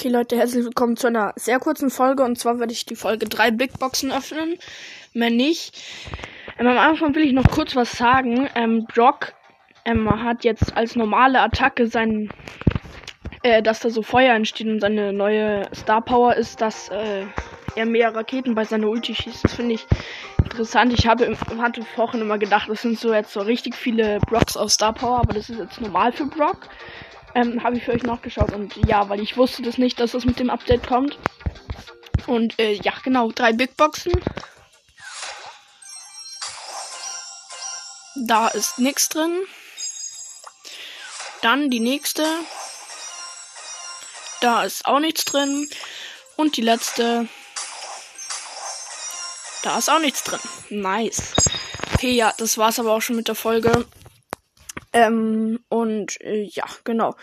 Okay, Leute, herzlich willkommen zu einer sehr kurzen Folge. Und zwar werde ich die Folge drei Big Boxen öffnen. Mehr nicht. Ähm, am Anfang will ich noch kurz was sagen. Ähm, Brock ähm, hat jetzt als normale Attacke sein, äh, dass da so Feuer entsteht und seine neue Star Power ist, dass äh, er mehr Raketen bei seiner Ulti schießt. Das finde ich interessant. Ich habe hatte vorhin immer gedacht, das sind so jetzt so richtig viele Brocks auf Star Power, aber das ist jetzt normal für Brock. Ähm, habe ich für euch nachgeschaut und ja, weil ich wusste das nicht, dass das mit dem Update kommt. Und äh, ja, genau, drei Big Boxen. Da ist nichts drin. Dann die nächste. Da ist auch nichts drin. Und die letzte. Da ist auch nichts drin. Nice. Okay, ja, das war's aber auch schon mit der Folge. Ähm, und äh, ja, genau.